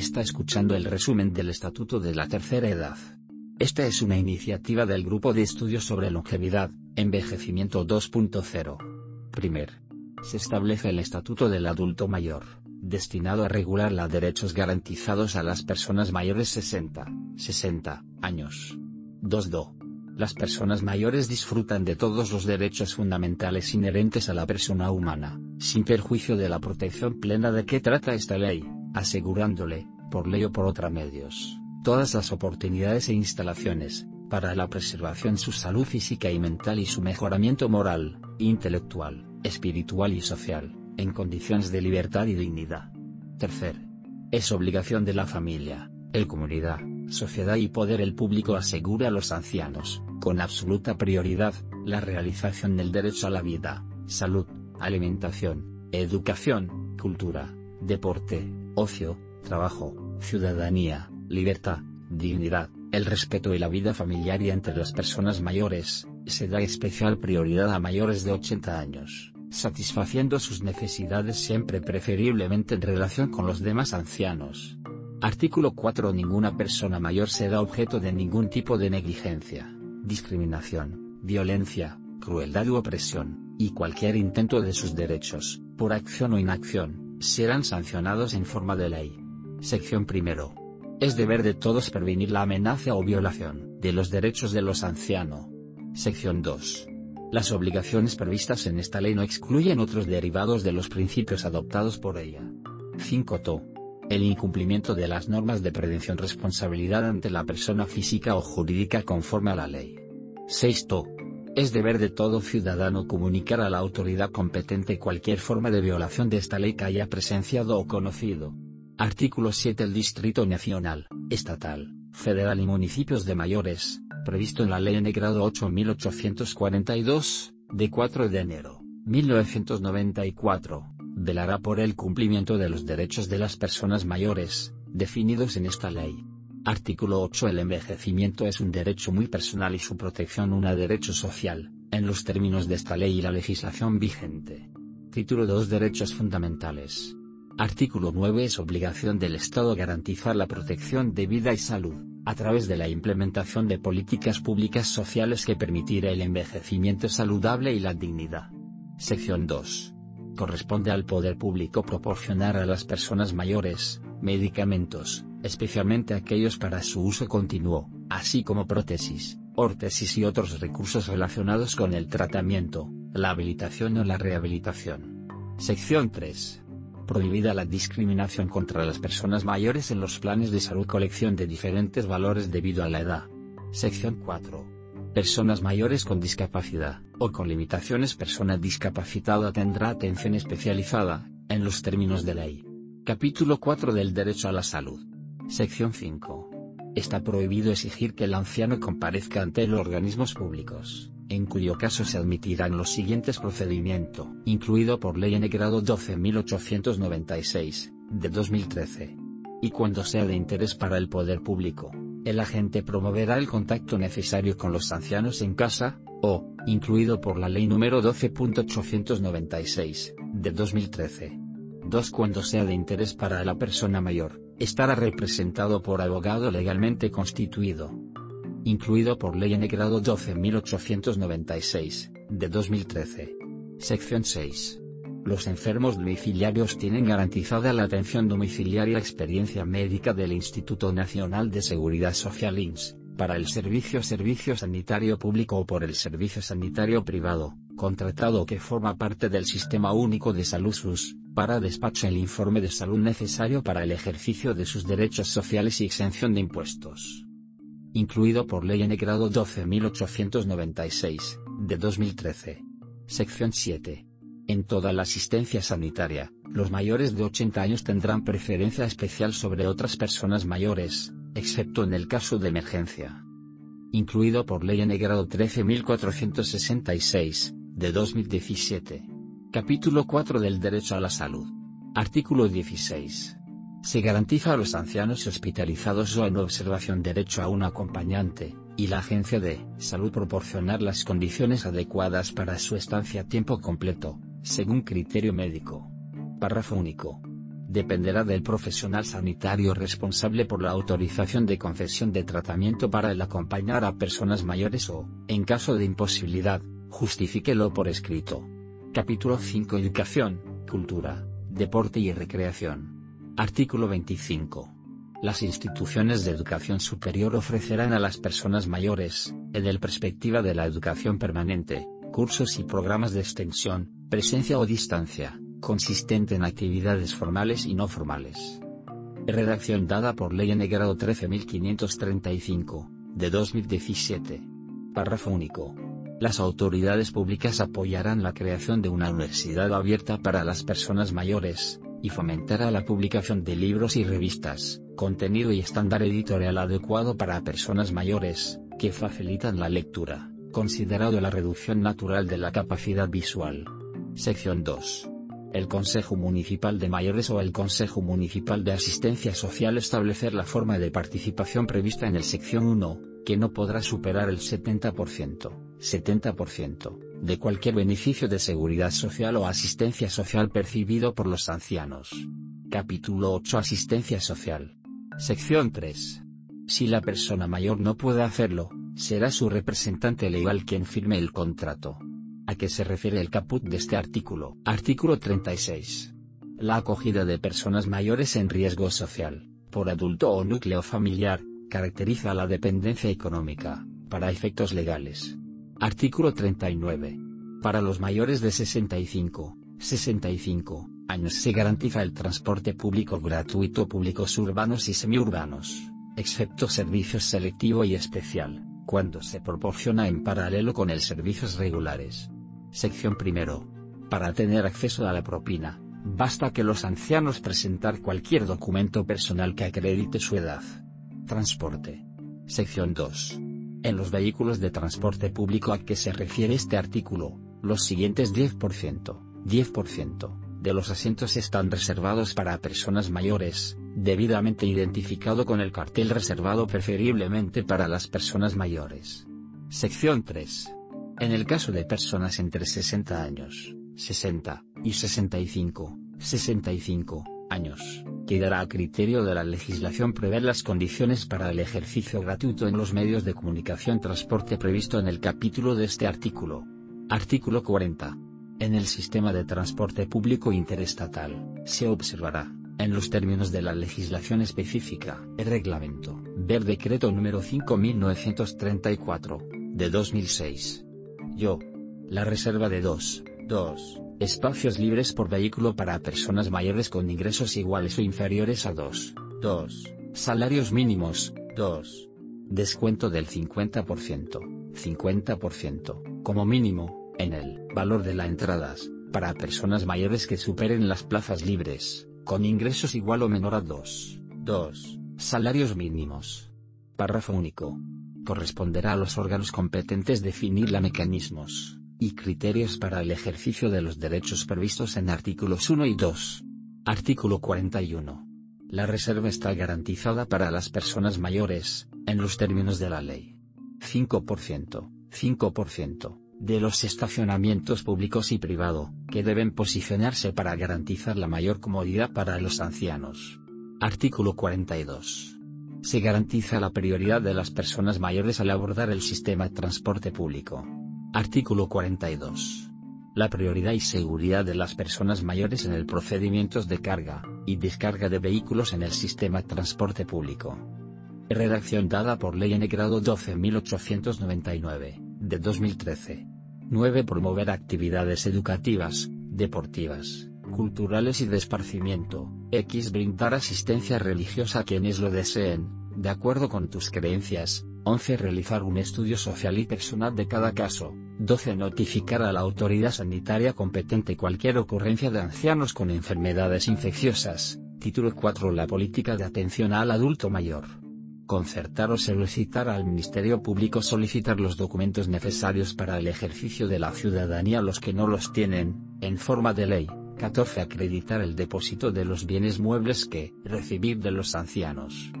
Está escuchando el resumen del Estatuto de la Tercera Edad. Esta es una iniciativa del Grupo de Estudios sobre Longevidad, Envejecimiento 2.0. Primer. Se establece el Estatuto del Adulto Mayor, destinado a regular los derechos garantizados a las personas mayores 60, 60 años. 2.2. Las personas mayores disfrutan de todos los derechos fundamentales inherentes a la persona humana, sin perjuicio de la protección plena de que trata esta ley asegurándole, por ley o por otra medios, todas las oportunidades e instalaciones, para la preservación su salud física y mental y su mejoramiento moral, intelectual, espiritual y social, en condiciones de libertad y dignidad. Tercer. Es obligación de la familia, el comunidad, sociedad y poder el público asegura a los ancianos, con absoluta prioridad, la realización del derecho a la vida, salud, alimentación, educación, cultura, deporte, ocio, trabajo, ciudadanía, libertad, dignidad, el respeto y la vida familiar y entre las personas mayores, se da especial prioridad a mayores de 80 años, satisfaciendo sus necesidades siempre preferiblemente en relación con los demás ancianos. Artículo 4 Ninguna persona mayor será objeto de ningún tipo de negligencia, discriminación, violencia, crueldad u opresión, y cualquier intento de sus derechos, por acción o inacción, serán sancionados en forma de ley. Sección primero. Es deber de todos prevenir la amenaza o violación de los derechos de los ancianos. Sección 2. Las obligaciones previstas en esta ley no excluyen otros derivados de los principios adoptados por ella. 5. To. El incumplimiento de las normas de prevención responsabilidad ante la persona física o jurídica conforme a la ley. 6. To. Es deber de todo ciudadano comunicar a la autoridad competente cualquier forma de violación de esta ley que haya presenciado o conocido. Artículo 7 El Distrito Nacional, Estatal, Federal y Municipios de Mayores, previsto en la Ley Grado 8842, de 4 de enero, 1994, velará por el cumplimiento de los derechos de las personas mayores, definidos en esta ley. Artículo 8 El envejecimiento es un derecho muy personal y su protección un derecho social, en los términos de esta ley y la legislación vigente. Título 2 Derechos fundamentales. Artículo 9 Es obligación del Estado garantizar la protección de vida y salud, a través de la implementación de políticas públicas sociales que permitirá el envejecimiento saludable y la dignidad. Sección 2. Corresponde al poder público proporcionar a las personas mayores, medicamentos, especialmente aquellos para su uso continuo, así como prótesis, órtesis y otros recursos relacionados con el tratamiento, la habilitación o la rehabilitación. Sección 3. Prohibida la discriminación contra las personas mayores en los planes de salud colección de diferentes valores debido a la edad. Sección 4. Personas mayores con discapacidad, o con limitaciones persona discapacitada tendrá atención especializada, en los términos de ley. Capítulo 4 del Derecho a la Salud. Sección 5. Está prohibido exigir que el anciano comparezca ante los organismos públicos, en cuyo caso se admitirán los siguientes procedimientos, incluido por Ley N grado 12.896, de 2013. Y cuando sea de interés para el poder público, el agente promoverá el contacto necesario con los ancianos en casa, o, incluido por la Ley número 12.896, de 2013. 2. Cuando sea de interés para la persona mayor, estará representado por abogado legalmente constituido. Incluido por Ley N grado 12.896, de 2013. Sección 6. Los enfermos domiciliarios tienen garantizada la atención domiciliaria experiencia médica del Instituto Nacional de Seguridad Social INS, para el servicio servicio sanitario público o por el servicio sanitario privado, contratado que forma parte del Sistema Único de Salud SUS, para despacho el informe de salud necesario para el ejercicio de sus derechos sociales y exención de impuestos. Incluido por Ley N grado 12.896, de 2013. Sección 7. En toda la asistencia sanitaria, los mayores de 80 años tendrán preferencia especial sobre otras personas mayores, excepto en el caso de emergencia. Incluido por Ley N grado 13.466, de 2017. Capítulo 4 del Derecho a la Salud. Artículo 16. Se garantiza a los ancianos hospitalizados o en observación derecho a un acompañante, y la Agencia de Salud proporcionar las condiciones adecuadas para su estancia a tiempo completo, según criterio médico. Párrafo único. dependerá del profesional sanitario responsable por la autorización de concesión de tratamiento para el acompañar a personas mayores o, en caso de imposibilidad, justifíquelo por escrito. Capítulo 5 Educación, Cultura, Deporte y Recreación. Artículo 25. Las instituciones de educación superior ofrecerán a las personas mayores, en el perspectiva de la educación permanente, cursos y programas de extensión, presencia o distancia, consistente en actividades formales y no formales. Redacción dada por Ley N. Grado 13535, de 2017. Párrafo único. Las autoridades públicas apoyarán la creación de una universidad abierta para las personas mayores, y fomentará la publicación de libros y revistas, contenido y estándar editorial adecuado para personas mayores, que facilitan la lectura, considerado la reducción natural de la capacidad visual. Sección 2. El Consejo Municipal de Mayores o el Consejo Municipal de Asistencia Social establecer la forma de participación prevista en el sección 1, que no podrá superar el 70%, 70%, de cualquier beneficio de seguridad social o asistencia social percibido por los ancianos. Capítulo 8 Asistencia Social. Sección 3. Si la persona mayor no puede hacerlo, será su representante legal quien firme el contrato. ¿A qué se refiere el caput de este artículo? Artículo 36. La acogida de personas mayores en riesgo social, por adulto o núcleo familiar, caracteriza la dependencia económica, para efectos legales. Artículo 39. Para los mayores de 65, 65 años se garantiza el transporte público gratuito públicos urbanos y semiurbanos, excepto servicios selectivo y especial, cuando se proporciona en paralelo con el servicios regulares. Sección primero. Para tener acceso a la propina, basta que los ancianos presentar cualquier documento personal que acredite su edad. Transporte. Sección 2. En los vehículos de transporte público a que se refiere este artículo, los siguientes 10%, 10%, de los asientos están reservados para personas mayores, debidamente identificado con el cartel reservado preferiblemente para las personas mayores. Sección 3. En el caso de personas entre 60 años, 60, y 65, 65 años, quedará a criterio de la legislación prever las condiciones para el ejercicio gratuito en los medios de comunicación transporte previsto en el capítulo de este artículo. Artículo 40. En el sistema de transporte público interestatal, se observará, en los términos de la legislación específica, el reglamento, ver decreto número 5934, de 2006 yo. La reserva de 2, 2, espacios libres por vehículo para personas mayores con ingresos iguales o inferiores a 2, 2, salarios mínimos, 2. Descuento del 50%, 50%, como mínimo, en el valor de las entradas, para personas mayores que superen las plazas libres, con ingresos igual o menor a 2, 2, salarios mínimos. Párrafo único. Corresponderá a los órganos competentes definir los mecanismos y criterios para el ejercicio de los derechos previstos en artículos 1 y 2. Artículo 41. La reserva está garantizada para las personas mayores, en los términos de la ley. 5%, 5%, de los estacionamientos públicos y privado, que deben posicionarse para garantizar la mayor comodidad para los ancianos. Artículo 42 se garantiza la prioridad de las personas mayores al abordar el sistema de transporte público. Artículo 42. La prioridad y seguridad de las personas mayores en el procedimientos de carga y descarga de vehículos en el sistema transporte público. Redacción dada por Ley N. Grado 12899, de 2013. 9. Promover actividades educativas, deportivas, culturales y de esparcimiento. X. Brindar asistencia religiosa a quienes lo deseen, de acuerdo con tus creencias. 11. Realizar un estudio social y personal de cada caso. 12. Notificar a la autoridad sanitaria competente cualquier ocurrencia de ancianos con enfermedades infecciosas. Título 4. La política de atención al adulto mayor. Concertar o solicitar al Ministerio Público solicitar los documentos necesarios para el ejercicio de la ciudadanía a los que no los tienen, en forma de ley. 14. Acreditar el depósito de los bienes muebles que recibir de los ancianos.